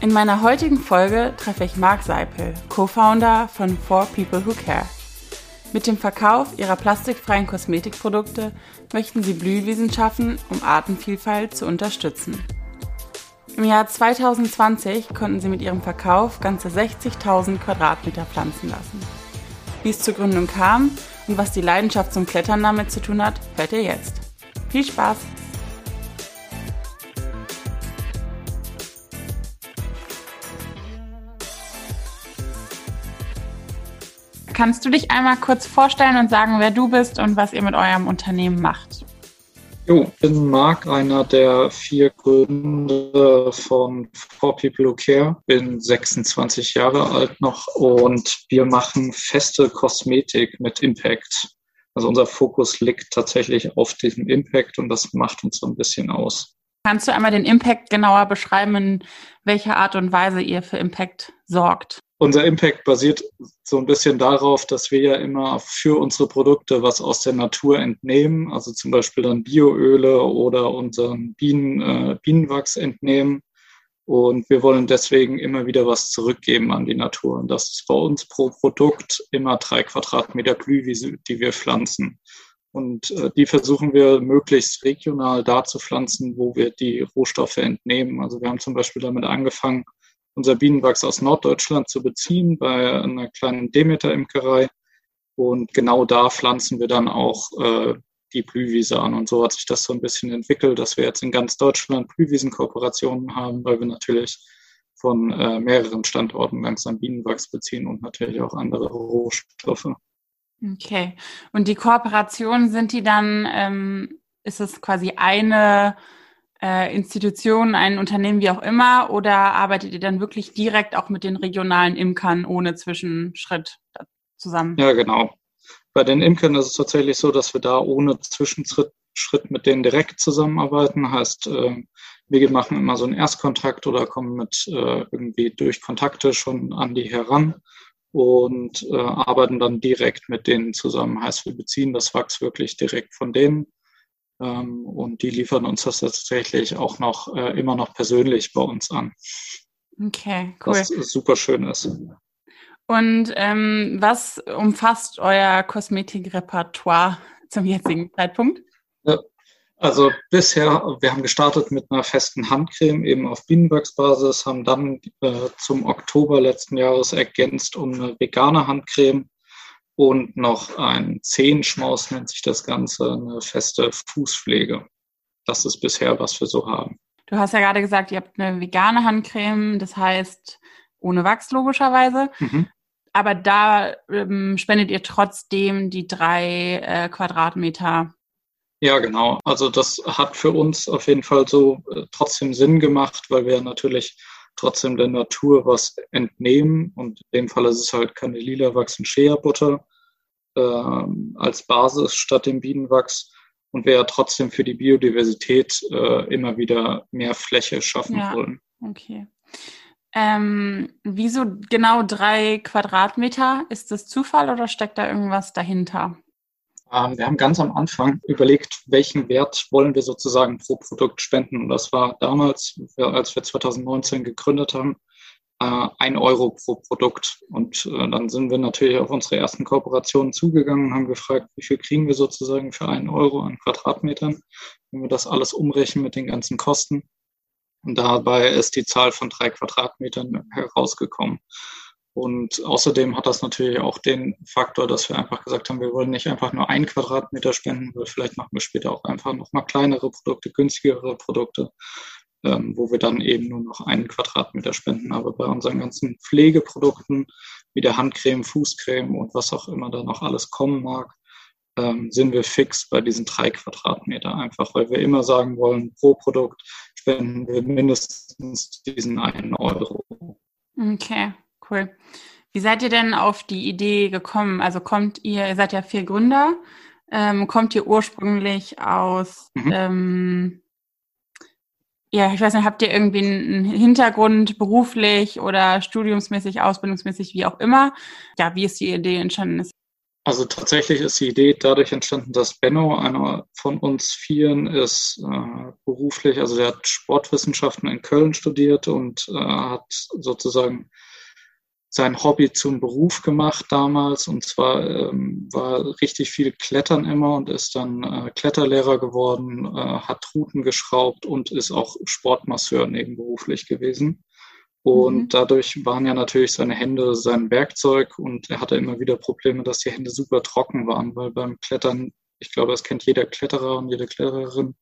In meiner heutigen Folge treffe ich Marc Seipel, Co-Founder von For People Who Care. Mit dem Verkauf ihrer plastikfreien Kosmetikprodukte möchten sie Blühwiesen schaffen, um Artenvielfalt zu unterstützen. Im Jahr 2020 konnten sie mit ihrem Verkauf ganze 60.000 Quadratmeter pflanzen lassen. Wie es zur Gründung kam und was die Leidenschaft zum Klettern damit zu tun hat, hört ihr jetzt. Viel Spaß! Kannst du dich einmal kurz vorstellen und sagen, wer du bist und was ihr mit eurem Unternehmen macht? Jo, ich bin Marc, einer der vier Gründer von For People Who Care. Bin 26 Jahre alt noch und wir machen feste Kosmetik mit Impact. Also unser Fokus liegt tatsächlich auf diesem Impact und das macht uns so ein bisschen aus. Kannst du einmal den Impact genauer beschreiben, in welcher Art und Weise ihr für Impact sorgt? Unser Impact basiert so ein bisschen darauf, dass wir ja immer für unsere Produkte was aus der Natur entnehmen, also zum Beispiel dann Bioöle oder unseren Bienen, äh, Bienenwachs entnehmen. Und wir wollen deswegen immer wieder was zurückgeben an die Natur. Und das ist bei uns pro Produkt immer drei Quadratmeter Blühwiese, die wir pflanzen. Und äh, die versuchen wir möglichst regional da zu pflanzen, wo wir die Rohstoffe entnehmen. Also wir haben zum Beispiel damit angefangen, unser Bienenwachs aus Norddeutschland zu beziehen bei einer kleinen Demeter-Imkerei. Und genau da pflanzen wir dann auch äh, die Blühwiese an. Und so hat sich das so ein bisschen entwickelt, dass wir jetzt in ganz Deutschland Blühwiesenkooperationen haben, weil wir natürlich von äh, mehreren Standorten langsam Bienenwachs beziehen und natürlich auch andere Rohstoffe. Okay. Und die Kooperationen sind die dann, ähm, ist es quasi eine äh, Institution, ein Unternehmen, wie auch immer, oder arbeitet ihr dann wirklich direkt auch mit den regionalen Imkern ohne Zwischenschritt zusammen? Ja, genau. Bei den Imkern ist es tatsächlich so, dass wir da ohne Zwischenschritt Schritt mit denen direkt zusammenarbeiten. Heißt, äh, wir machen immer so einen Erstkontakt oder kommen mit äh, irgendwie durch Kontakte schon an die heran und äh, arbeiten dann direkt mit denen zusammen. Heißt, wir beziehen das Wachs wirklich direkt von denen ähm, und die liefern uns das tatsächlich auch noch äh, immer noch persönlich bei uns an. Okay, cool. Was super schön ist. Und ähm, was umfasst euer Kosmetikrepertoire zum jetzigen Zeitpunkt? Ja, also bisher, wir haben gestartet mit einer festen Handcreme eben auf Bienenwachsbasis, haben dann äh, zum Oktober letzten Jahres ergänzt um eine vegane Handcreme und noch ein Zehenschmaus nennt sich das Ganze, eine feste Fußpflege. Das ist bisher, was wir so haben. Du hast ja gerade gesagt, ihr habt eine vegane Handcreme, das heißt ohne Wachs logischerweise. Mhm. Aber da ähm, spendet ihr trotzdem die drei äh, Quadratmeter. Ja, genau. Also das hat für uns auf jeden Fall so äh, trotzdem Sinn gemacht, weil wir natürlich trotzdem der Natur was entnehmen. Und in dem Fall ist es halt keine lila Wachs und Shea-Butter äh, als Basis statt dem Bienenwachs. Und wir ja trotzdem für die Biodiversität äh, immer wieder mehr Fläche schaffen ja, wollen. Okay. Ähm, wieso genau drei Quadratmeter? Ist das Zufall oder steckt da irgendwas dahinter? Ähm, wir haben ganz am Anfang überlegt, welchen Wert wollen wir sozusagen pro Produkt spenden. Und das war damals, als wir 2019 gegründet haben, äh, ein Euro pro Produkt. Und äh, dann sind wir natürlich auf unsere ersten Kooperationen zugegangen, haben gefragt, wie viel kriegen wir sozusagen für einen Euro an Quadratmetern, wenn wir das alles umrechnen mit den ganzen Kosten. Und dabei ist die Zahl von drei Quadratmetern herausgekommen. Und außerdem hat das natürlich auch den Faktor, dass wir einfach gesagt haben, wir wollen nicht einfach nur ein Quadratmeter spenden, weil vielleicht machen wir später auch einfach nochmal kleinere Produkte, günstigere Produkte, ähm, wo wir dann eben nur noch einen Quadratmeter spenden. Aber bei unseren ganzen Pflegeprodukten, wie der Handcreme, Fußcreme und was auch immer da noch alles kommen mag, ähm, sind wir fix bei diesen drei Quadratmeter, einfach weil wir immer sagen wollen, pro Produkt spenden wir mindestens diesen einen Euro. Okay, cool. Wie seid ihr denn auf die Idee gekommen? Also kommt ihr, ihr seid ja vier Gründer, ähm, kommt ihr ursprünglich aus, mhm. ähm, ja, ich weiß nicht, habt ihr irgendwie einen Hintergrund beruflich oder studiumsmäßig, ausbildungsmäßig, wie auch immer? Ja, wie ist die Idee entstanden? Also tatsächlich ist die Idee dadurch entstanden, dass Benno, einer von uns Vieren, ist äh, beruflich, also der hat Sportwissenschaften in Köln studiert und äh, hat sozusagen sein Hobby zum Beruf gemacht damals. Und zwar ähm, war richtig viel Klettern immer und ist dann äh, Kletterlehrer geworden, äh, hat Routen geschraubt und ist auch Sportmasseur nebenberuflich gewesen. Und mhm. dadurch waren ja natürlich seine Hände sein Werkzeug und er hatte immer wieder Probleme, dass die Hände super trocken waren, weil beim Klettern, ich glaube, das kennt jeder Kletterer und jede Klettererin,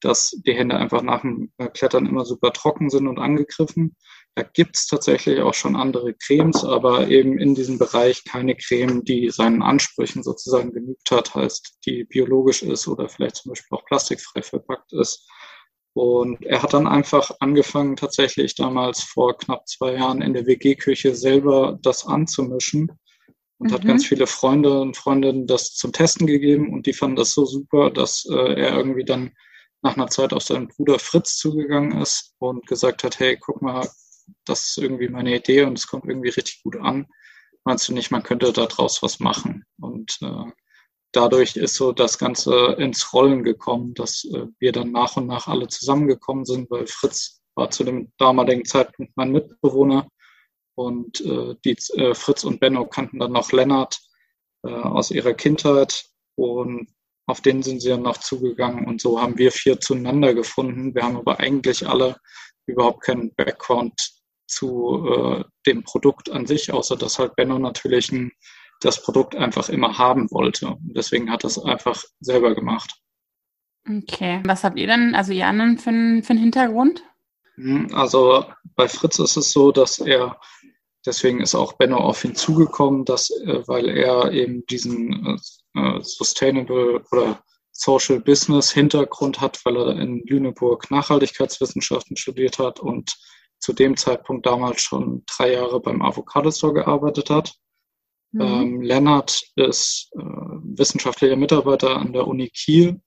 dass die Hände einfach nach dem Klettern immer super trocken sind und angegriffen. Da gibt's tatsächlich auch schon andere Cremes, aber eben in diesem Bereich keine Creme, die seinen Ansprüchen sozusagen genügt hat, heißt, die biologisch ist oder vielleicht zum Beispiel auch plastikfrei verpackt ist. Und er hat dann einfach angefangen, tatsächlich damals vor knapp zwei Jahren in der WG-Küche selber das anzumischen und mhm. hat ganz viele Freunde und Freundinnen das zum Testen gegeben und die fanden das so super, dass äh, er irgendwie dann nach einer Zeit auf seinen Bruder Fritz zugegangen ist und gesagt hat, hey, guck mal, das ist irgendwie meine Idee und es kommt irgendwie richtig gut an. Meinst du nicht, man könnte daraus was machen? Und äh, dadurch ist so das Ganze ins Rollen gekommen, dass äh, wir dann nach und nach alle zusammengekommen sind, weil Fritz war zu dem damaligen Zeitpunkt mein Mitbewohner und äh, die, äh, Fritz und Benno kannten dann noch Lennart äh, aus ihrer Kindheit und auf den sind sie dann noch zugegangen und so haben wir vier zueinander gefunden. Wir haben aber eigentlich alle überhaupt keinen Background zu äh, dem Produkt an sich, außer dass halt Benno natürlich ein das Produkt einfach immer haben wollte. Und deswegen hat das einfach selber gemacht. Okay. Was habt ihr denn, also ihr anderen, für, für einen Hintergrund? Hm, also bei Fritz ist es so, dass er, deswegen ist auch Benno auf ihn zugekommen, dass, äh, weil er eben diesen äh, Sustainable oder Social Business Hintergrund hat, weil er in Lüneburg Nachhaltigkeitswissenschaften studiert hat und zu dem Zeitpunkt damals schon drei Jahre beim Avocado Store gearbeitet hat. Mhm. Ähm, Lennart ist äh, wissenschaftlicher Mitarbeiter an der Uni Kiel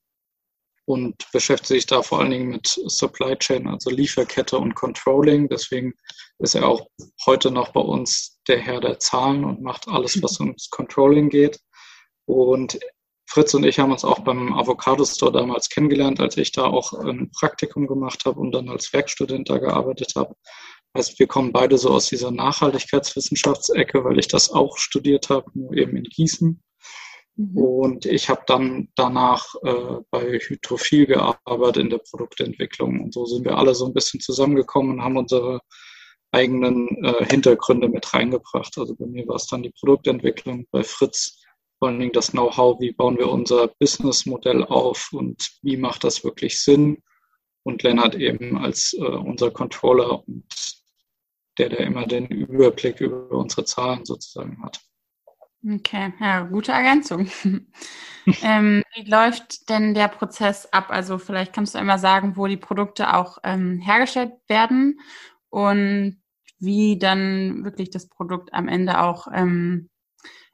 und beschäftigt sich da vor allen Dingen mit Supply Chain, also Lieferkette und Controlling. Deswegen ist er auch heute noch bei uns der Herr der Zahlen und macht alles, was ums Controlling geht. Und Fritz und ich haben uns auch beim Avocado Store damals kennengelernt, als ich da auch ein Praktikum gemacht habe und dann als Werkstudent da gearbeitet habe. Heißt, wir kommen beide so aus dieser Nachhaltigkeitswissenschaftsecke, weil ich das auch studiert habe, nur eben in Gießen. Mhm. Und ich habe dann danach äh, bei Hydrophil gearbeitet in der Produktentwicklung. Und so sind wir alle so ein bisschen zusammengekommen und haben unsere eigenen äh, Hintergründe mit reingebracht. Also bei mir war es dann die Produktentwicklung, bei Fritz vor allen Dingen das Know-how, wie bauen wir unser Businessmodell auf und wie macht das wirklich Sinn. Und Lennart eben als äh, unser Controller und der, der immer den Überblick über unsere Zahlen sozusagen hat. Okay, ja, gute Ergänzung. ähm, wie läuft denn der Prozess ab? Also vielleicht kannst du einmal sagen, wo die Produkte auch ähm, hergestellt werden und wie dann wirklich das Produkt am Ende auch ähm,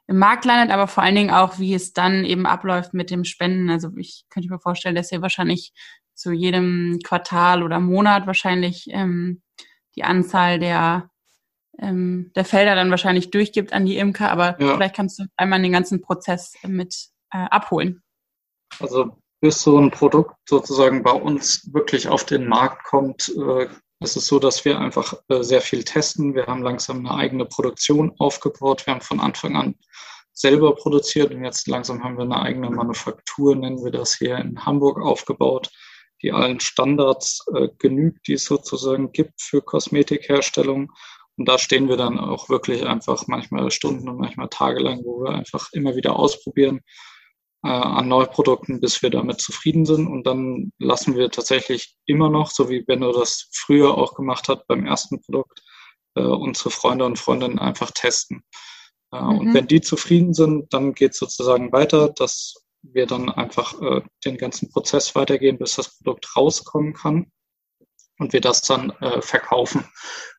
im Markt landet, aber vor allen Dingen auch, wie es dann eben abläuft mit dem Spenden. Also ich könnte mir vorstellen, dass ihr wahrscheinlich zu jedem Quartal oder Monat wahrscheinlich ähm, die Anzahl der, ähm, der Felder dann wahrscheinlich durchgibt an die Imker, aber ja. vielleicht kannst du einmal den ganzen Prozess mit äh, abholen. Also bis so ein Produkt sozusagen bei uns wirklich auf den Markt kommt, äh, ist es so, dass wir einfach äh, sehr viel testen. Wir haben langsam eine eigene Produktion aufgebaut. Wir haben von Anfang an selber produziert und jetzt langsam haben wir eine eigene Manufaktur, nennen wir das hier in Hamburg aufgebaut die allen Standards äh, genügt, die es sozusagen gibt für Kosmetikherstellung. Und da stehen wir dann auch wirklich einfach manchmal Stunden und manchmal tagelang, wo wir einfach immer wieder ausprobieren äh, an Neuprodukten, bis wir damit zufrieden sind. Und dann lassen wir tatsächlich immer noch, so wie Benno das früher auch gemacht hat beim ersten Produkt, äh, unsere Freunde und Freundinnen einfach testen. Äh, mhm. Und wenn die zufrieden sind, dann geht es sozusagen weiter, dass wir dann einfach äh, den ganzen Prozess weitergehen, bis das Produkt rauskommen kann und wir das dann äh, verkaufen.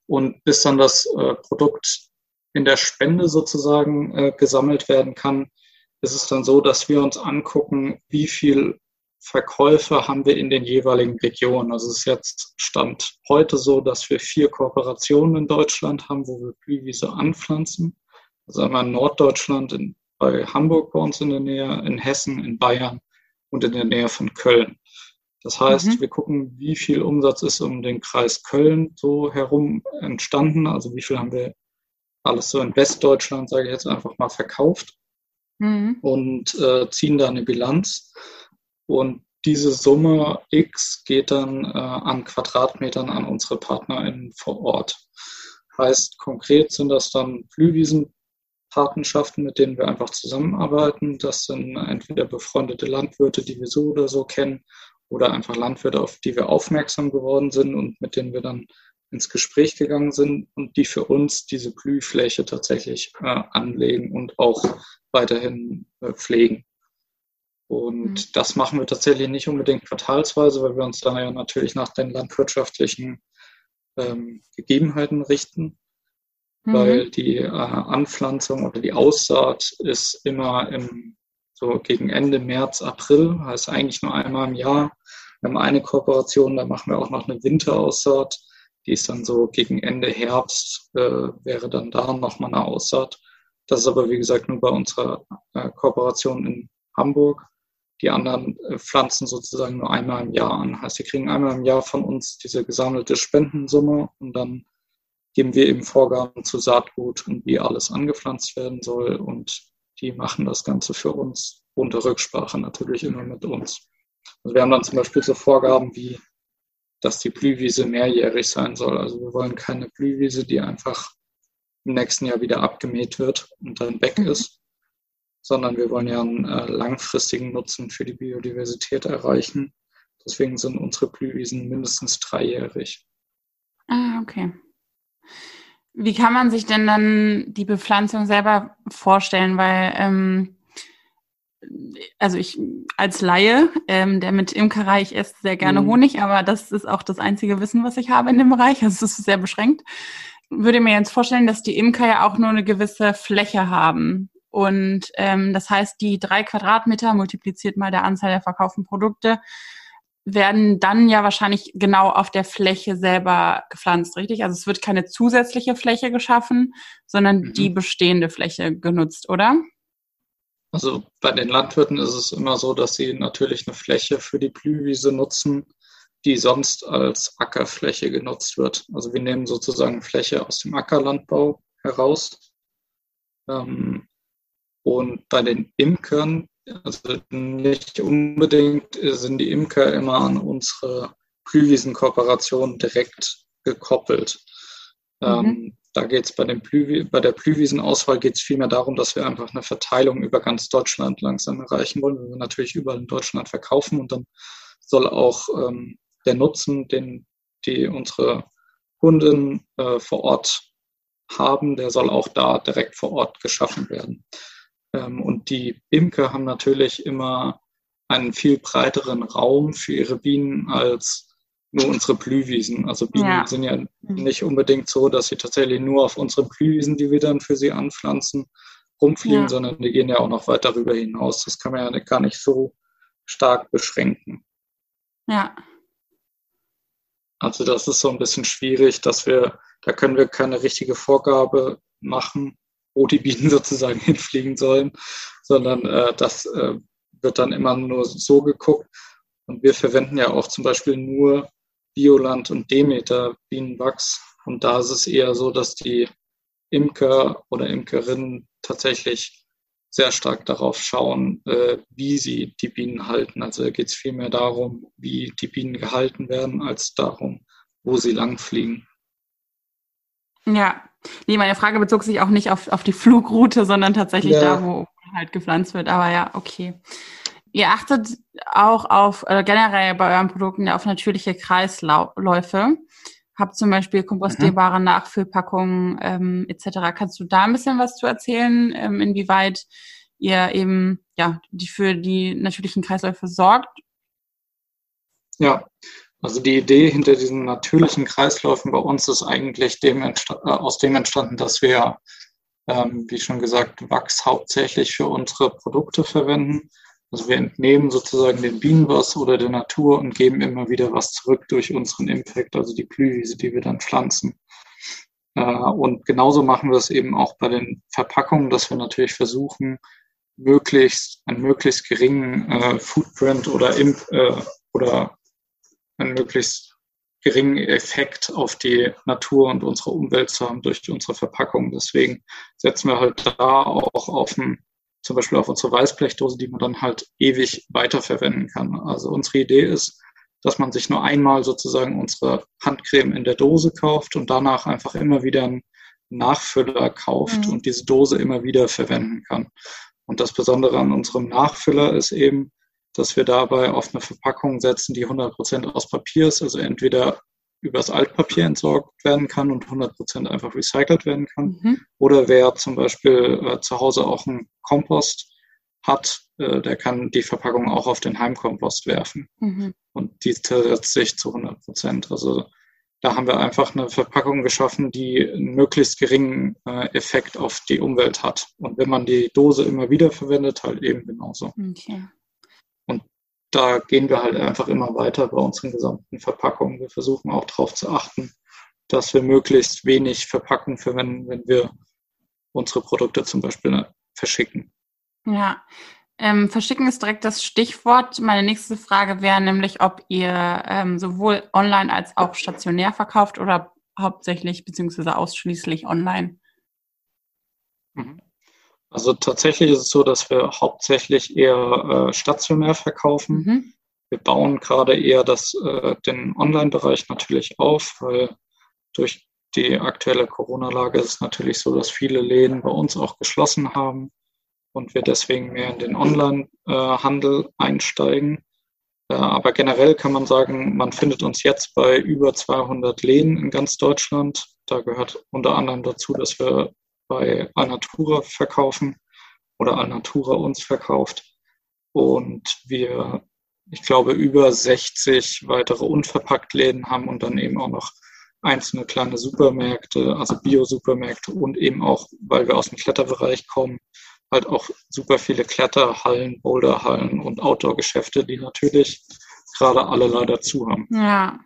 Und bis dann das äh, Produkt in der Spende sozusagen äh, gesammelt werden kann, ist es dann so, dass wir uns angucken, wie viel Verkäufe haben wir in den jeweiligen Regionen. Also es ist jetzt Stand heute so, dass wir vier Kooperationen in Deutschland haben, wo wir Blühwiese anpflanzen. Also einmal in Norddeutschland, in, bei Hamburg bei uns in der Nähe, in Hessen, in Bayern und in der Nähe von Köln. Das heißt, mhm. wir gucken, wie viel Umsatz ist um den Kreis Köln so herum entstanden. Also wie viel haben wir alles so in Westdeutschland, sage ich jetzt einfach mal, verkauft mhm. und äh, ziehen da eine Bilanz. Und diese Summe X geht dann äh, an Quadratmetern an unsere PartnerInnen vor Ort. Heißt, konkret sind das dann Blühwiesenpatenschaften, mit denen wir einfach zusammenarbeiten. Das sind entweder befreundete Landwirte, die wir so oder so kennen, oder einfach Landwirte, auf die wir aufmerksam geworden sind und mit denen wir dann ins Gespräch gegangen sind und die für uns diese Blühfläche tatsächlich äh, anlegen und auch weiterhin äh, pflegen. Und mhm. das machen wir tatsächlich nicht unbedingt quartalsweise, weil wir uns dann ja natürlich nach den landwirtschaftlichen ähm, Gegebenheiten richten, mhm. weil die äh, Anpflanzung oder die Aussaat ist immer im, so gegen Ende März, April, heißt eigentlich nur einmal im Jahr. Wir haben eine Kooperation, da machen wir auch noch eine Winteraussaat. Die ist dann so gegen Ende Herbst, äh, wäre dann da nochmal eine Aussaat. Das ist aber, wie gesagt, nur bei unserer äh, Kooperation in Hamburg. Die anderen äh, pflanzen sozusagen nur einmal im Jahr an. Heißt, sie kriegen einmal im Jahr von uns diese gesammelte Spendensumme und dann geben wir eben Vorgaben zu Saatgut und wie alles angepflanzt werden soll. Und die machen das Ganze für uns unter Rücksprache natürlich immer mit uns. Also wir haben dann zum Beispiel so Vorgaben wie, dass die Blühwiese mehrjährig sein soll. Also wir wollen keine Blühwiese, die einfach im nächsten Jahr wieder abgemäht wird und dann weg mhm. ist, sondern wir wollen ja einen äh, langfristigen Nutzen für die Biodiversität erreichen. Deswegen sind unsere Blühwiesen mindestens dreijährig. Ah, okay. Wie kann man sich denn dann die Bepflanzung selber vorstellen? Weil, ähm, also ich als Laie, ähm, der mit Imkerei, ich esse sehr gerne mhm. Honig, aber das ist auch das einzige Wissen, was ich habe in dem Bereich. Also es ist sehr beschränkt würde mir jetzt vorstellen, dass die Imker ja auch nur eine gewisse Fläche haben. Und ähm, das heißt, die drei Quadratmeter multipliziert mal der Anzahl der verkauften Produkte werden dann ja wahrscheinlich genau auf der Fläche selber gepflanzt, richtig? Also es wird keine zusätzliche Fläche geschaffen, sondern mhm. die bestehende Fläche genutzt, oder? Also bei den Landwirten ist es immer so, dass sie natürlich eine Fläche für die Blühwiese nutzen, die sonst als Ackerfläche genutzt wird. Also wir nehmen sozusagen Fläche aus dem Ackerlandbau heraus. Ähm, und bei den Imkern, also nicht unbedingt sind die Imker immer an unsere Blühwiesenkooperation direkt gekoppelt. Ähm, mhm. Da geht es bei, bei der Blühwiesenauswahl geht es vielmehr darum, dass wir einfach eine Verteilung über ganz Deutschland langsam erreichen wollen. Wir natürlich überall in Deutschland verkaufen und dann soll auch ähm, der Nutzen, den die unsere Kunden äh, vor Ort haben, der soll auch da direkt vor Ort geschaffen werden. Ähm, und die Imker haben natürlich immer einen viel breiteren Raum für ihre Bienen als nur unsere Blühwiesen. Also Bienen ja. sind ja mhm. nicht unbedingt so, dass sie tatsächlich nur auf unsere Blühwiesen, die wir dann für sie anpflanzen, rumfliegen, ja. sondern die gehen ja auch noch weit darüber hinaus. Das kann man ja gar nicht so stark beschränken. Ja. Also das ist so ein bisschen schwierig, dass wir, da können wir keine richtige Vorgabe machen, wo die Bienen sozusagen hinfliegen sollen, sondern äh, das äh, wird dann immer nur so geguckt. Und wir verwenden ja auch zum Beispiel nur Bioland und Demeter Bienenwachs. Und da ist es eher so, dass die Imker oder Imkerinnen tatsächlich sehr stark darauf schauen, äh, wie sie die Bienen halten. Also geht es vielmehr darum, wie die Bienen gehalten werden, als darum, wo sie langfliegen. Ja, nee, meine Frage bezog sich auch nicht auf, auf die Flugroute, sondern tatsächlich ja. da, wo halt gepflanzt wird. Aber ja, okay. Ihr achtet auch auf äh, generell bei euren Produkten auf natürliche Kreisläufe. Habt zum Beispiel kompostierbare mhm. Nachfüllpackungen ähm, etc. Kannst du da ein bisschen was zu erzählen, ähm, inwieweit ihr eben ja die für die natürlichen Kreisläufe sorgt? Ja, also die Idee hinter diesen natürlichen Kreisläufen bei uns ist eigentlich dem äh, aus dem entstanden, dass wir, ähm, wie schon gesagt, Wachs hauptsächlich für unsere Produkte verwenden. Also wir entnehmen sozusagen den Bienen was oder der Natur und geben immer wieder was zurück durch unseren Impact, also die Blühwiese, die wir dann pflanzen. Äh, und genauso machen wir es eben auch bei den Verpackungen, dass wir natürlich versuchen, möglichst einen möglichst geringen äh, Footprint oder, Imp, äh, oder einen möglichst geringen Effekt auf die Natur und unsere Umwelt zu haben durch unsere Verpackung. Deswegen setzen wir halt da auch auf ein, zum Beispiel auf unsere Weißblechdose, die man dann halt ewig weiterverwenden kann. Also unsere Idee ist, dass man sich nur einmal sozusagen unsere Handcreme in der Dose kauft und danach einfach immer wieder einen Nachfüller kauft mhm. und diese Dose immer wieder verwenden kann. Und das Besondere an unserem Nachfüller ist eben, dass wir dabei auf eine Verpackung setzen, die 100% aus Papier ist, also entweder übers Altpapier entsorgt werden kann und 100% einfach recycelt werden kann. Mhm. Oder wer zum Beispiel äh, zu Hause auch einen Kompost hat, äh, der kann die Verpackung auch auf den Heimkompost werfen. Mhm. Und die zersetzt sich zu 100%. Also da haben wir einfach eine Verpackung geschaffen, die einen möglichst geringen äh, Effekt auf die Umwelt hat. Und wenn man die Dose immer wieder verwendet, halt eben genauso. Okay da gehen wir halt einfach immer weiter bei unseren gesamten Verpackungen. Wir versuchen auch darauf zu achten, dass wir möglichst wenig Verpackung verwenden, wenn wir unsere Produkte zum Beispiel verschicken. Ja, ähm, verschicken ist direkt das Stichwort. Meine nächste Frage wäre nämlich, ob ihr ähm, sowohl online als auch stationär verkauft oder hauptsächlich beziehungsweise ausschließlich online. Mhm. Also tatsächlich ist es so, dass wir hauptsächlich eher äh, stationär verkaufen. Mhm. Wir bauen gerade eher das, äh, den Online-Bereich natürlich auf, weil durch die aktuelle Corona-Lage ist es natürlich so, dass viele Läden bei uns auch geschlossen haben und wir deswegen mehr in den Online-Handel einsteigen. Äh, aber generell kann man sagen, man findet uns jetzt bei über 200 Läden in ganz Deutschland. Da gehört unter anderem dazu, dass wir bei Alnatura verkaufen oder Alnatura uns verkauft. Und wir, ich glaube, über 60 weitere Unverpacktläden haben und dann eben auch noch einzelne kleine Supermärkte, also Bio-Supermärkte und eben auch, weil wir aus dem Kletterbereich kommen, halt auch super viele Kletterhallen, Boulderhallen und Outdoor-Geschäfte, die natürlich gerade alle leider zu haben. Ja.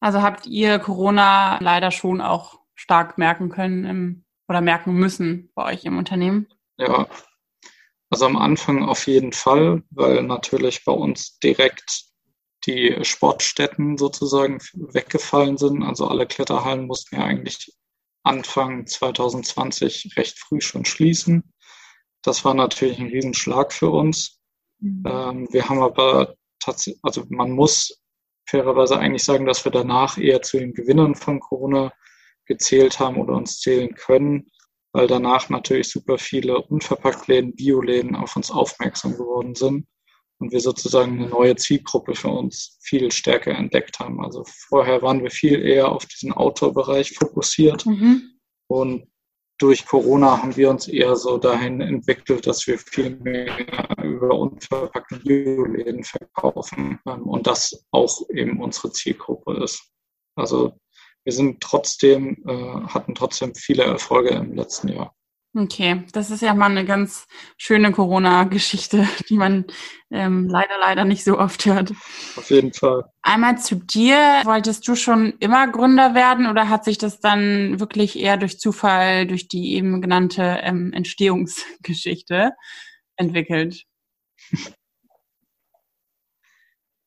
Also habt ihr Corona leider schon auch stark merken können im oder merken müssen bei euch im Unternehmen? Ja, also am Anfang auf jeden Fall, weil natürlich bei uns direkt die Sportstätten sozusagen weggefallen sind. Also alle Kletterhallen mussten ja eigentlich Anfang 2020 recht früh schon schließen. Das war natürlich ein Riesenschlag für uns. Mhm. Ähm, wir haben aber tatsächlich, also man muss fairerweise eigentlich sagen, dass wir danach eher zu den Gewinnern von Corona gezählt haben oder uns zählen können, weil danach natürlich super viele Unverpacktläden, Bioläden auf uns aufmerksam geworden sind und wir sozusagen eine neue Zielgruppe für uns viel stärker entdeckt haben. Also vorher waren wir viel eher auf diesen Outdoor-Bereich fokussiert mhm. und durch Corona haben wir uns eher so dahin entwickelt, dass wir viel mehr über unverpackte Bioläden verkaufen ähm, und das auch eben unsere Zielgruppe ist. Also wir sind trotzdem, äh, hatten trotzdem viele Erfolge im letzten Jahr. Okay, das ist ja mal eine ganz schöne Corona-Geschichte, die man ähm, leider, leider nicht so oft hört. Auf jeden Fall. Einmal zu dir. Wolltest du schon immer Gründer werden oder hat sich das dann wirklich eher durch Zufall, durch die eben genannte ähm, Entstehungsgeschichte entwickelt?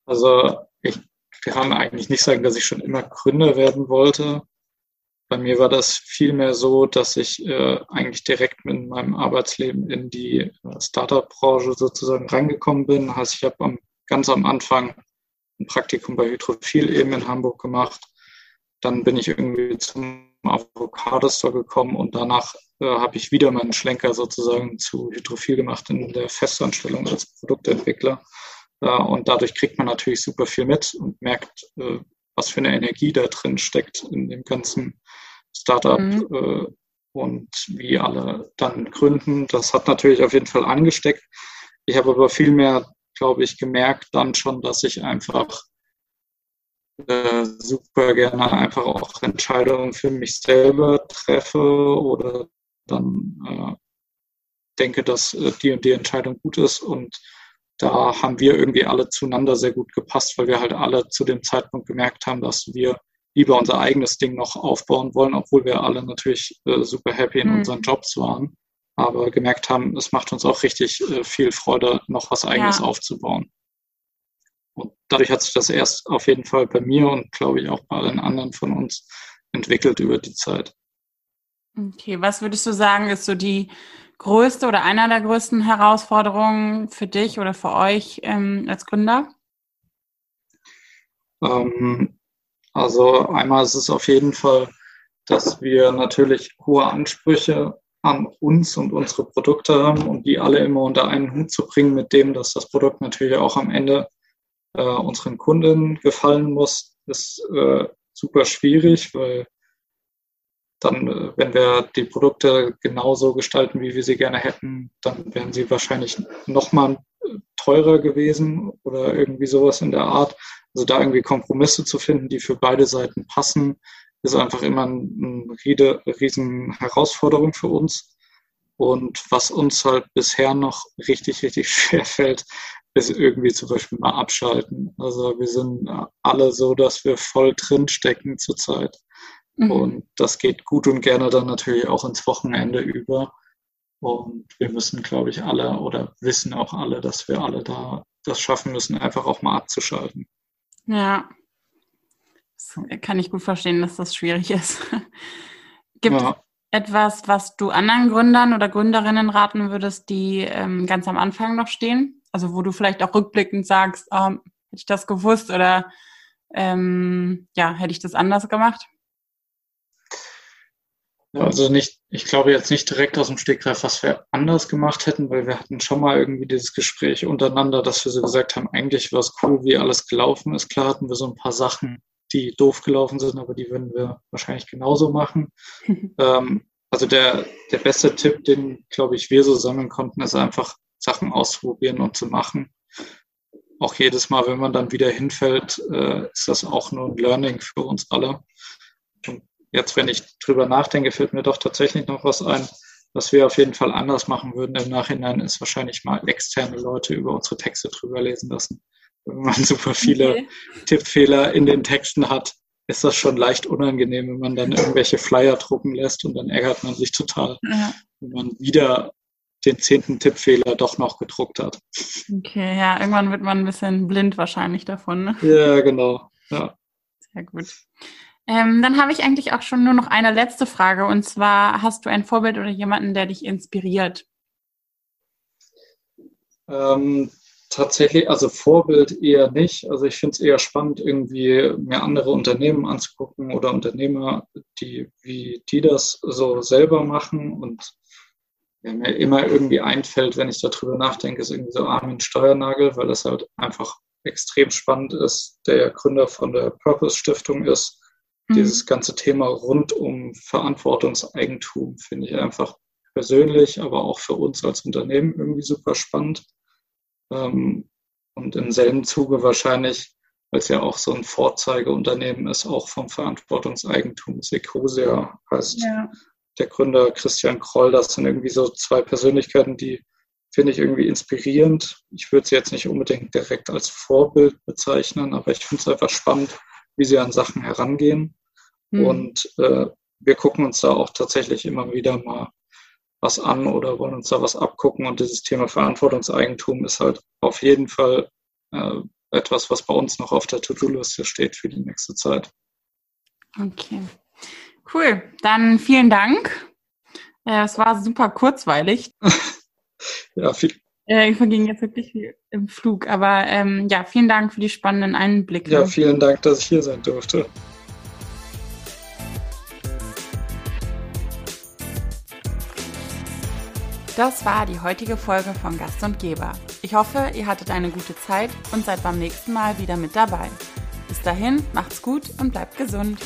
Also ich kann eigentlich nicht sagen, dass ich schon immer Gründer werden wollte. Bei mir war das vielmehr so, dass ich äh, eigentlich direkt mit meinem Arbeitsleben in die äh, Startup-Branche sozusagen reingekommen bin. Heißt, ich habe ganz am Anfang ein Praktikum bei Hydrophil eben in Hamburg gemacht. Dann bin ich irgendwie zum Avocado Store gekommen und danach äh, habe ich wieder meinen Schlenker sozusagen zu Hydrophil gemacht in der Festanstellung als Produktentwickler. Und dadurch kriegt man natürlich super viel mit und merkt, äh, was für eine Energie da drin steckt in dem ganzen Startup mhm. Äh, und wie alle dann gründen. Das hat natürlich auf jeden Fall angesteckt. Ich habe aber viel mehr, glaube ich, gemerkt dann schon, dass ich einfach äh, super gerne einfach auch Entscheidungen für mich selber treffe oder dann äh, denke, dass äh, die und die Entscheidung gut ist. Und da haben wir irgendwie alle zueinander sehr gut gepasst, weil wir halt alle zu dem Zeitpunkt gemerkt haben, dass wir lieber unser eigenes Ding noch aufbauen wollen, obwohl wir alle natürlich äh, super happy in mhm. unseren Jobs waren, aber gemerkt haben, es macht uns auch richtig äh, viel Freude, noch was eigenes ja. aufzubauen. Und dadurch hat sich das erst auf jeden Fall bei mir und glaube ich auch bei allen anderen von uns entwickelt über die Zeit. Okay, was würdest du sagen, ist so die größte oder einer der größten Herausforderungen für dich oder für euch ähm, als Gründer? Ähm, also einmal ist es auf jeden Fall, dass wir natürlich hohe Ansprüche an uns und unsere Produkte haben und die alle immer unter einen Hut zu bringen mit dem, dass das Produkt natürlich auch am Ende äh, unseren Kunden gefallen muss, ist äh, super schwierig, weil dann, äh, wenn wir die Produkte genauso gestalten, wie wir sie gerne hätten, dann wären sie wahrscheinlich nochmal teurer gewesen oder irgendwie sowas in der Art. Also da irgendwie Kompromisse zu finden, die für beide Seiten passen, ist einfach immer eine eine riesen Herausforderung für uns. Und was uns halt bisher noch richtig, richtig schwer fällt, ist irgendwie zum Beispiel mal abschalten. Also wir sind alle so, dass wir voll drin stecken zurzeit. Mhm. Und das geht gut und gerne dann natürlich auch ins Wochenende über. Und wir müssen, glaube ich, alle oder wissen auch alle, dass wir alle da das schaffen müssen, einfach auch mal abzuschalten. Ja, das kann ich gut verstehen, dass das schwierig ist. Gibt ja. etwas, was du anderen Gründern oder Gründerinnen raten würdest, die ähm, ganz am Anfang noch stehen? Also wo du vielleicht auch rückblickend sagst, oh, hätte ich das gewusst oder ähm, ja, hätte ich das anders gemacht? Also nicht, ich glaube jetzt nicht direkt aus dem Stegreif, was wir anders gemacht hätten, weil wir hatten schon mal irgendwie dieses Gespräch untereinander, dass wir so gesagt haben, eigentlich war es cool, wie alles gelaufen ist. Klar hatten wir so ein paar Sachen, die doof gelaufen sind, aber die würden wir wahrscheinlich genauso machen. ähm, also der, der beste Tipp, den, glaube ich, wir so sammeln konnten, ist einfach Sachen ausprobieren und zu machen. Auch jedes Mal, wenn man dann wieder hinfällt, äh, ist das auch nur ein Learning für uns alle. Und jetzt, wenn ich drüber nachdenke, fällt mir doch tatsächlich noch was ein, was wir auf jeden Fall anders machen würden im Nachhinein, ist wahrscheinlich mal externe Leute über unsere Texte drüber lesen lassen. Wenn man super viele okay. Tippfehler in den Texten hat, ist das schon leicht unangenehm, wenn man dann irgendwelche Flyer drucken lässt und dann ärgert man sich total, ja. wenn man wieder den zehnten Tippfehler doch noch gedruckt hat. Okay, ja, irgendwann wird man ein bisschen blind wahrscheinlich davon. Ne? Ja, genau. Ja. Sehr gut. Ähm, dann habe ich eigentlich auch schon nur noch eine letzte Frage und zwar hast du ein Vorbild oder jemanden, der dich inspiriert? Ähm, tatsächlich, also Vorbild eher nicht. Also ich finde es eher spannend, irgendwie mir andere Unternehmen anzugucken oder Unternehmer, die, wie die das so selber machen und wer mir immer irgendwie einfällt, wenn ich darüber nachdenke, ist irgendwie so Armin Steuernagel, weil das halt einfach extrem spannend ist, der Gründer von der Purpose Stiftung ist Mhm. Dieses ganze Thema rund um Verantwortungseigentum finde ich einfach persönlich, aber auch für uns als Unternehmen irgendwie super spannend. Ähm, und im selben Zuge wahrscheinlich, weil es ja auch so ein Vorzeigeunternehmen ist, auch vom Verantwortungseigentum. Secosia heißt ja. der Gründer Christian Kroll. Das sind irgendwie so zwei Persönlichkeiten, die finde ich irgendwie inspirierend. Ich würde sie jetzt nicht unbedingt direkt als Vorbild bezeichnen, aber ich finde es einfach spannend, wie sie an Sachen herangehen. Mhm. Und äh, wir gucken uns da auch tatsächlich immer wieder mal was an oder wollen uns da was abgucken. Und dieses Thema Verantwortungseigentum ist halt auf jeden Fall äh, etwas, was bei uns noch auf der To-Do-Liste steht für die nächste Zeit. Okay. Cool. Dann vielen Dank. Äh, es war super kurzweilig. ja, viel, äh, ich verging jetzt wirklich wie im Flug. Aber ähm, ja, vielen Dank für die spannenden Einblicke. Ja, vielen Dank, dass ich hier sein durfte. Das war die heutige Folge von Gast und Geber. Ich hoffe, ihr hattet eine gute Zeit und seid beim nächsten Mal wieder mit dabei. Bis dahin, macht's gut und bleibt gesund.